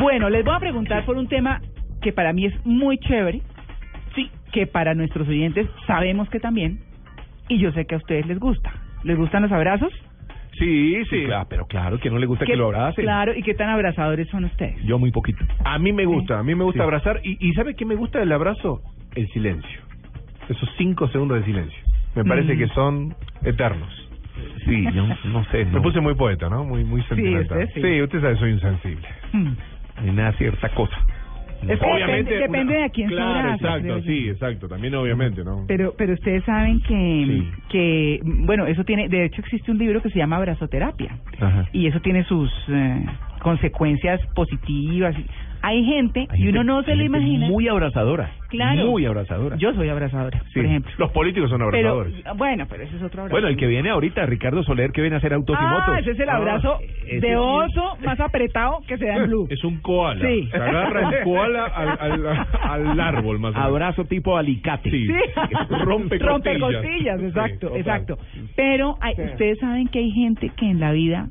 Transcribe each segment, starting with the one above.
Bueno, les voy a preguntar por un tema que para mí es muy chévere, sí, que para nuestros oyentes sabemos que también, y yo sé que a ustedes les gusta. ¿Les gustan los abrazos? Sí, sí. Claro, pero claro, que no le gusta que ¿Qué- lo abracen. Claro, ¿y qué tan abrazadores son ustedes? Yo muy poquito. A mí me gusta, a mí me gusta Sí. abrazar. Y, ¿Y sabe qué me gusta del abrazo? El silencio. Esos cinco segundos de silencio. Me parece Mm. que son eternos. Sí, yo no sé. Me puse muy poeta, ¿no? Muy, muy sentimental. usted sí. usted sabe, soy insensible. Hmm. Ni nada cierta cosa. Es que depende- depende de a quién se Claro, abraza, exacto, sí, exacto. También obviamente, ¿no? Pero, pero ustedes saben que, Sí. que, bueno, eso tiene, de hecho existe un libro que se llama Abrazoterapia, Ajá. y eso tiene sus eh, consecuencias positivas. Hay gente, Hay y uno gente- no se lo gente imagina. Muy abrazadora. Claro. Muy abrazadora. Yo soy abrazadora, Sí. por ejemplo. Los políticos son Pero, abrazadores. bueno, pero ese es otro abrazo. Bueno, el que viene ahorita, Ricardo Soler, que viene a hacer autos y motos. Ah, ese es el Ah, abrazo ese de sí oso más apretado que se da en Blue. Es un koala. Sí. Se agarra el koala al, al, al árbol, más o menos. Abrazo tipo alicate. Sí. Rompe Rompe costillas. costillas, Sí, exacto, total. exacto. Pero hay- ustedes saben que hay gente que en la vida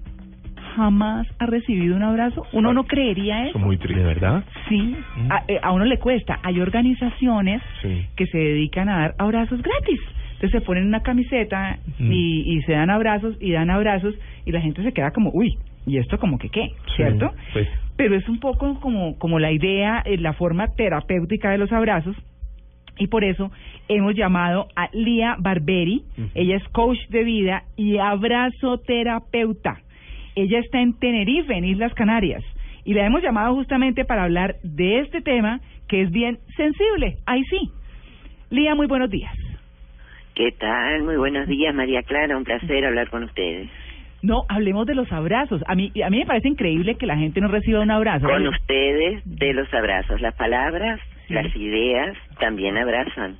jamás ha recibido un abrazo. Uno no creería Eso eso. es muy triste. ¿De verdad? Sí, a, eh, a uno le cuesta. Hay organizaciones Sí. que se dedican a dar abrazos gratis. Entonces se ponen una camiseta Mm. y, y se dan abrazos y dan abrazos y la gente se queda como, uy, ¿y esto como que qué? ¿Cierto? Sí. Pero es un poco como, como la idea, eh, la forma terapéutica de los abrazos. Y por eso hemos llamado a Lía Barberi. Ella es coach de vida y abrazoterapeuta. Ella está en Tenerife, en Islas Canarias. Y la hemos llamado justamente para hablar de este tema que es bien sensible. Ahí sí. Lía, muy buenos días. ¿Qué tal? Muy buenos días, María Clara. Un placer hablar con ustedes. No, hablemos de los abrazos. A mí, a mí me parece increíble que la gente no reciba un abrazo. Con ustedes, de los abrazos. Las palabras, Sí. las ideas, también abrazan.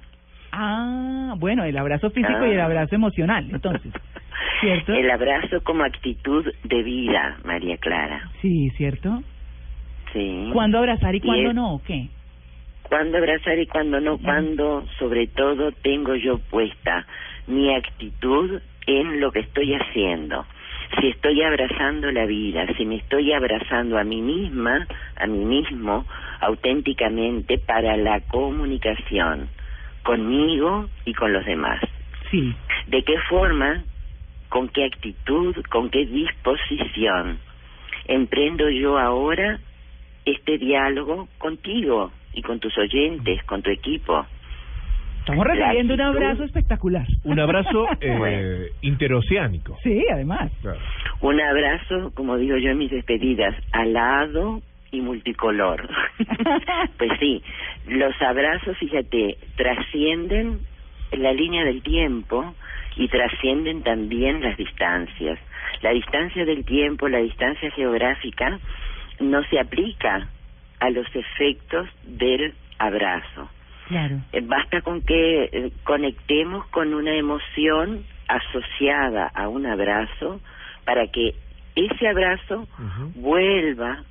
Ah, bueno, el abrazo físico y el Ah. abrazo emocional, entonces. ¿Cierto? El abrazo como actitud de vida, María Clara. Sí, ¿cierto? Sí. ¿Cuándo abrazar y Y cuándo es- no? ¿o qué? ¿Cuándo abrazar y cuándo no? Cuando, sobre todo, tengo yo puesta mi actitud en lo que estoy haciendo. Si estoy abrazando la vida, si me estoy abrazando a mí misma, a mí mismo, auténticamente para la comunicación conmigo y con los demás. Sí. ¿De qué forma, con qué actitud, con qué disposición emprendo yo ahora este diálogo contigo y con tus oyentes, con tu equipo? Estamos recibiendo un abrazo espectacular. Un abrazo eh, Bueno. interoceánico. Sí, además. Claro. Un abrazo, como digo yo en mis despedidas, alado y multicolor. pues sí, los abrazos, fíjate, trascienden la línea del tiempo y trascienden también las distancias. La distancia del tiempo, la distancia geográfica, no se aplica a los efectos del abrazo. Claro. Eh, Basta con que eh, conectemos con una emoción asociada a un abrazo para que ese abrazo vuelva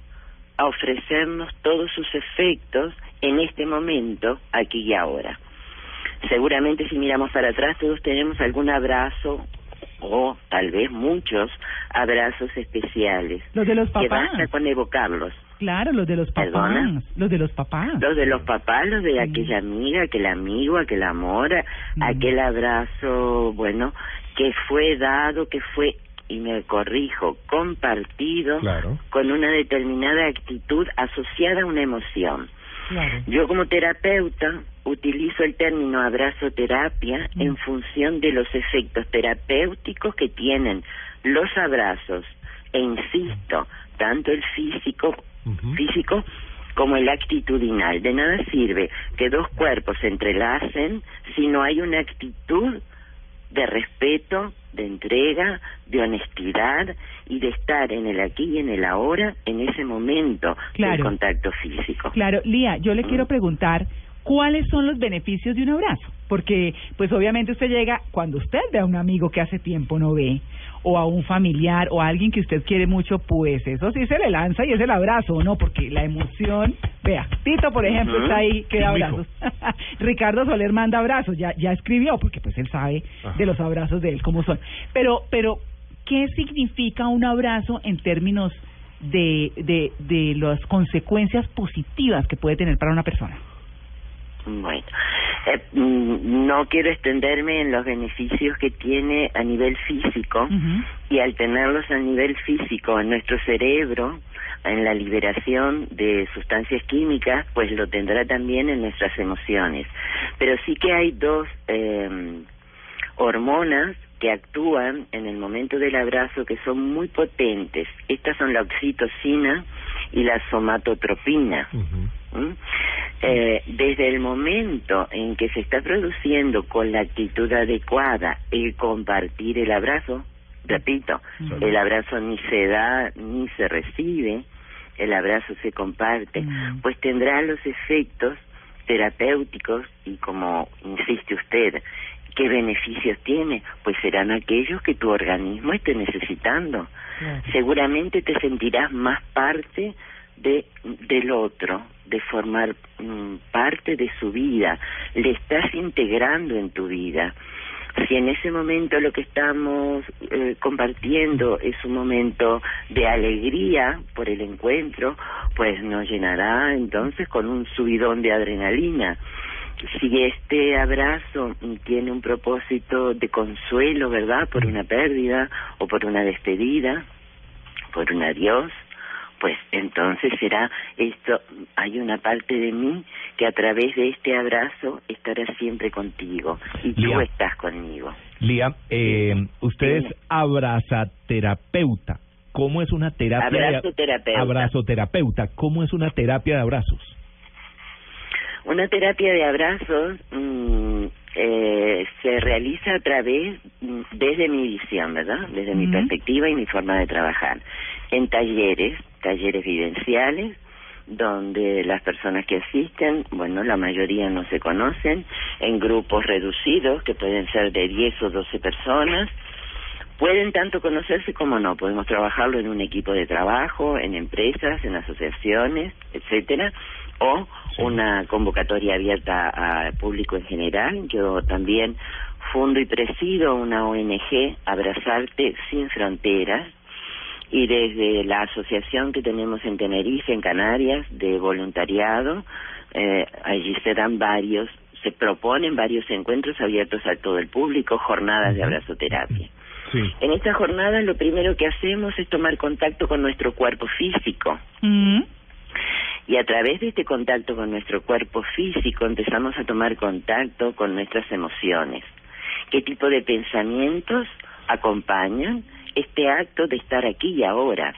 a ofrecernos todos sus efectos en este momento, aquí y ahora. Seguramente si miramos para atrás todos tenemos algún abrazo o tal vez muchos abrazos especiales Los de los que papás. basta con evocarlos. Claro, los de los papás. ¿Perdona? Los de los papás. Los de los papás, los de Sí. aquella amiga, aquel amigo, aquel amor, Mm. aquel abrazo, bueno, que fue dado, que fue, y me corrijo, compartido Claro. con una determinada actitud asociada a una emoción. Claro. Yo como terapeuta utilizo el término abrazoterapia Mm. en función de los efectos terapéuticos que tienen los abrazos e insisto, tanto el físico físico como el actitudinal. De nada sirve que dos cuerpos se entrelacen si no hay una actitud de respeto, de entrega, de honestidad y de estar en el aquí y en el ahora, en ese momento Claro. del contacto físico. Claro, Lía, yo le Mm. quiero preguntar cuáles son los beneficios de un abrazo, porque pues obviamente usted llega cuando usted ve a un amigo que hace tiempo no ve o a un familiar o a alguien que usted quiere mucho, pues eso sí se le lanza y es el abrazo, ¿no? Porque la emoción, vea, Tito por ejemplo está ahí que da abrazos. Ricardo Soler manda abrazos, ya ya escribió porque pues él sabe Ajá. de los abrazos de él cómo son. Pero pero ¿qué significa un abrazo en términos de, de, de las consecuencias positivas que puede tener para una persona. Bueno, eh, mm, no quiero extenderme en los beneficios que tiene a nivel físico y al tenerlos a nivel físico en nuestro cerebro, en la liberación de sustancias químicas, pues lo tendrá también en nuestras emociones. Pero sí que hay dos eh, hormonas que actúan en el momento del abrazo que son muy potentes. Estas son la oxitocina y la somatotropina. ¿Mm? Eh, desde el momento en que se está produciendo con la actitud adecuada el compartir el abrazo, repito, Mm. el abrazo ni se da ni se recibe, el abrazo se comparte, Mm. pues tendrá los efectos terapéuticos y como insiste usted, ¿qué beneficios tiene? Pues serán aquellos que tu organismo esté necesitando seguramente te sentirás más parte de del otro, de formar mm, parte de su vida, le estás integrando en tu vida. Si en ese momento lo que estamos eh, compartiendo es un momento de alegría por el encuentro, pues nos llenará entonces con un subidón de adrenalina. Si este abrazo mm, tiene un propósito de consuelo, ¿verdad? Por una pérdida o por una despedida, por un adiós, pues entonces será esto, hay una parte de mí que a través de este abrazo estará siempre contigo y tú Lía. estás conmigo. Lía, eh, usted es abrazaterapeuta. ¿Cómo es una terapia? de- Abrazoterapeuta. ¿Cómo es una terapia de abrazos? Una terapia de abrazos mm, eh, se realiza a través, mm, desde mi visión, ¿verdad? Desde mi perspectiva y mi forma de trabajar. En talleres, talleres vivenciales, donde las personas que asisten, bueno, la mayoría no se conocen, en grupos reducidos, que pueden ser de 10 o 12 personas, Pueden tanto conocerse como no. Podemos trabajarlo en un equipo de trabajo, en empresas, en asociaciones, etcétera, o una convocatoria abierta al público en general. Yo también fundo y presido una ONG, Abrazarte sin Fronteras, y desde la asociación que tenemos en Tenerife, en Canarias, de voluntariado, eh, allí se dan varios, se proponen varios encuentros abiertos a todo el público, jornadas de abrazoterapia. Sí. En esta jornada lo primero que hacemos es tomar contacto con nuestro cuerpo físico Mm. y a través de este contacto con nuestro cuerpo físico empezamos a tomar contacto con nuestras emociones. ¿Qué tipo de pensamientos acompañan este acto de estar aquí y ahora?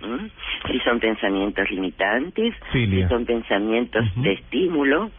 ¿Mm? Si son pensamientos limitantes, si son pensamientos de estímulo.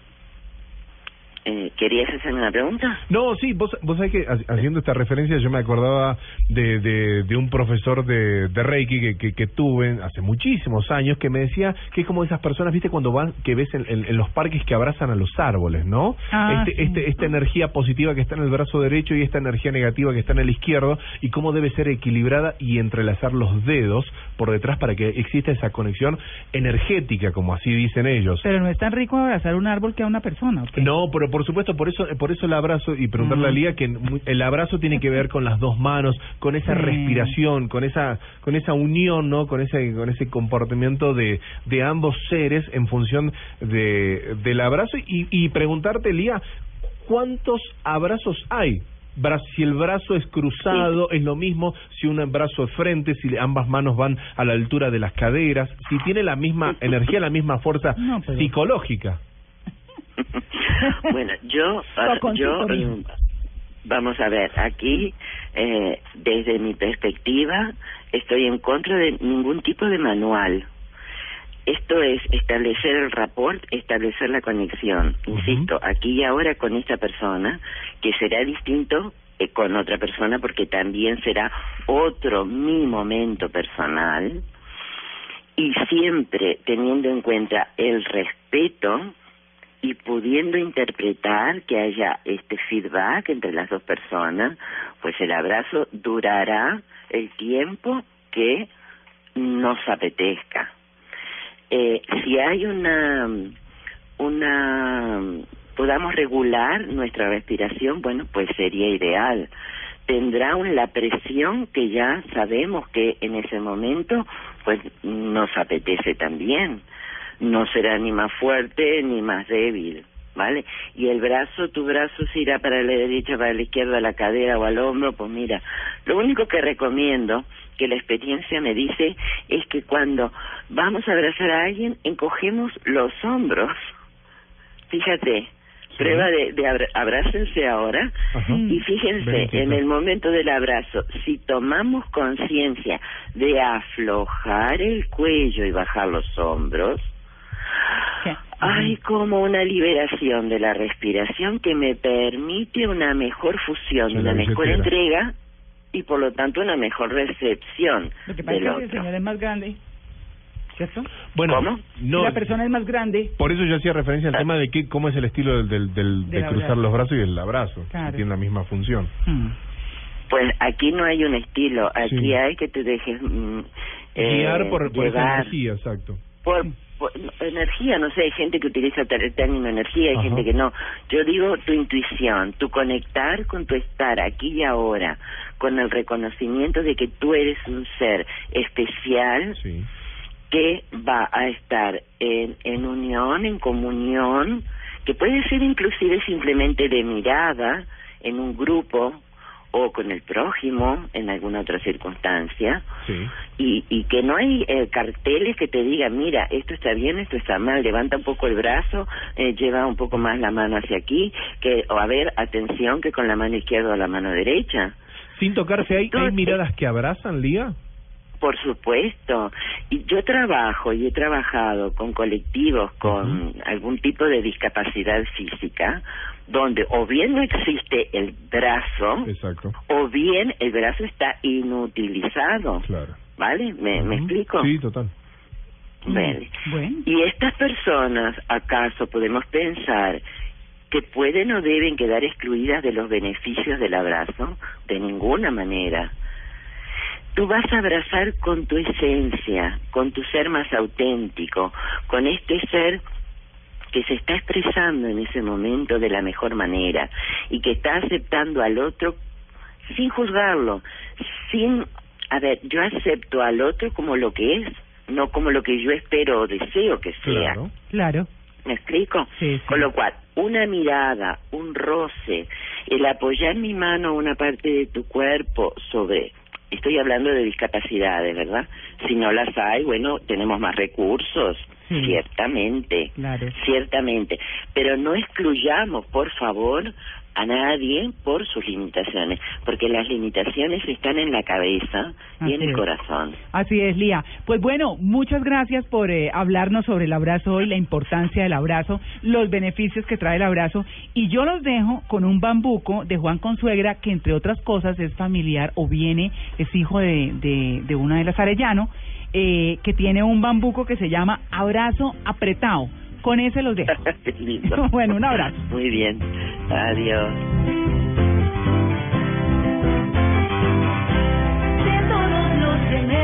Eh, ¿Querías hacerme una pregunta? No, sí, vos, vos sabés que ha- haciendo esta referencia yo me acordaba de, de, de un profesor de, de Reiki que, que, que tuve hace muchísimos años que me decía que es como esas personas, viste, cuando van, que ves en, en- en los parques que abrazan a los árboles, ¿no? Ah, este, sí. este, esta energía positiva que está en el brazo derecho y esta energía negativa que está en el izquierdo y cómo debe ser equilibrada y entrelazar los dedos por detrás para que exista esa conexión energética, como así dicen ellos. Pero no es tan rico abrazar un árbol que a una persona. ¿o qué? No, pero por supuesto, por eso por eso el abrazo, y preguntarle a. Lía que el abrazo tiene que ver con las dos manos, con esa respiración, con esa con esa unión, ¿no? Con ese con ese comportamiento de, de ambos seres en función de del abrazo y, y preguntarte, Lía, ¿cuántos abrazos hay? Si el brazo es cruzado, es lo mismo si un brazo es frente, si ambas manos van a la altura de las caderas, si tiene la misma energía, la misma fuerza No, pero- psicológica. bueno, yo, yo mm, vamos a ver, aquí, eh, desde mi perspectiva, estoy en contra de ningún tipo de manual. Esto es establecer el rapport, establecer la conexión. Insisto, aquí y ahora con esta persona, que será distinto eh, con otra persona porque también será otro mi momento personal y siempre teniendo en cuenta el respeto y pudiendo interpretar que haya este feedback entre las dos personas, pues el abrazo durará el tiempo que nos apetezca. Eh, si hay una una podamos regular nuestra respiración, bueno, pues sería ideal. Tendrá la presión que ya sabemos que en ese momento pues nos apetece también. No será ni más fuerte ni más débil, ¿vale? Y el brazo, tu brazo se irá para la derecha, para la izquierda, a la cadera o al hombro, pues mira, lo único que recomiendo que la experiencia me dice es que cuando vamos a abrazar a alguien encogemos los hombros. Fíjate, prueba de, de abrácense ahora y fíjense en el momento del abrazo si tomamos conciencia de aflojar el cuello y bajar los hombros hay como una liberación de la respiración que me permite una mejor fusión una mejor entrega y por lo tanto una mejor recepción lo que pasa es que el señor es más grande ¿Cierto? Bueno, No, la persona es más grande. Por eso yo hacía referencia al tema de que, cómo es el estilo del, del, de cruzar los brazos y el abrazo. tiene la misma función. Hmm. Pues aquí no hay un estilo, aquí hay que te dejes mm, eh, guiar por, por esa energía, exacto. Por, energía, no sé, hay gente que utiliza el término energía, hay gente que no. Yo digo tu intuición, tu conectar con tu estar aquí y ahora, con el reconocimiento de que tú eres un ser especial. Sí que va a estar en, en unión, en comunión, que puede ser inclusive simplemente de mirada en un grupo o con el prójimo en alguna otra circunstancia y, y que no hay eh, carteles que te digan mira esto está bien esto está mal levanta un poco el brazo eh, lleva un poco más la mano hacia aquí que o a ver atención que con la mano izquierda o la mano derecha sin tocarse hay, hay miradas que abrazan Lía por supuesto. Y yo trabajo y he trabajado con colectivos con algún tipo de discapacidad física, donde o bien no existe el brazo, o bien el brazo está inutilizado. Claro. ¿Vale? ¿Me, ¿me explico? Sí, total. Vale. Y estas personas, ¿acaso podemos pensar que pueden o deben quedar excluidas de los beneficios del abrazo? De ninguna manera tú vas a abrazar con tu esencia, con tu ser más auténtico, con este ser que se está expresando en ese momento de la mejor manera y que está aceptando al otro sin juzgarlo, sin, a ver, yo acepto al otro como lo que es, no como lo que yo espero o deseo que sea. Claro. claro. ¿Me explico? Sí, Con lo cual, una mirada, un roce, el apoyar mi mano a una parte de tu cuerpo sobre estoy hablando de discapacidades, ¿verdad? Si no las hay, bueno, tenemos más recursos, ciertamente, ciertamente, pero no excluyamos, por favor, a nadie por sus limitaciones, porque las limitaciones están en la cabeza y en el corazón. Así es, Lía. Pues bueno, muchas gracias por eh, hablarnos sobre el abrazo y la importancia del abrazo, los beneficios que trae el abrazo, y yo los dejo con un bambuco de Juan Consuegra, que entre otras cosas es familiar o viene, es hijo de, de, de una de las Arellano, eh, que tiene un bambuco que se llama Abrazo Apretado con ese los dejo. bueno, un abrazo. Muy bien. Adiós. De todos los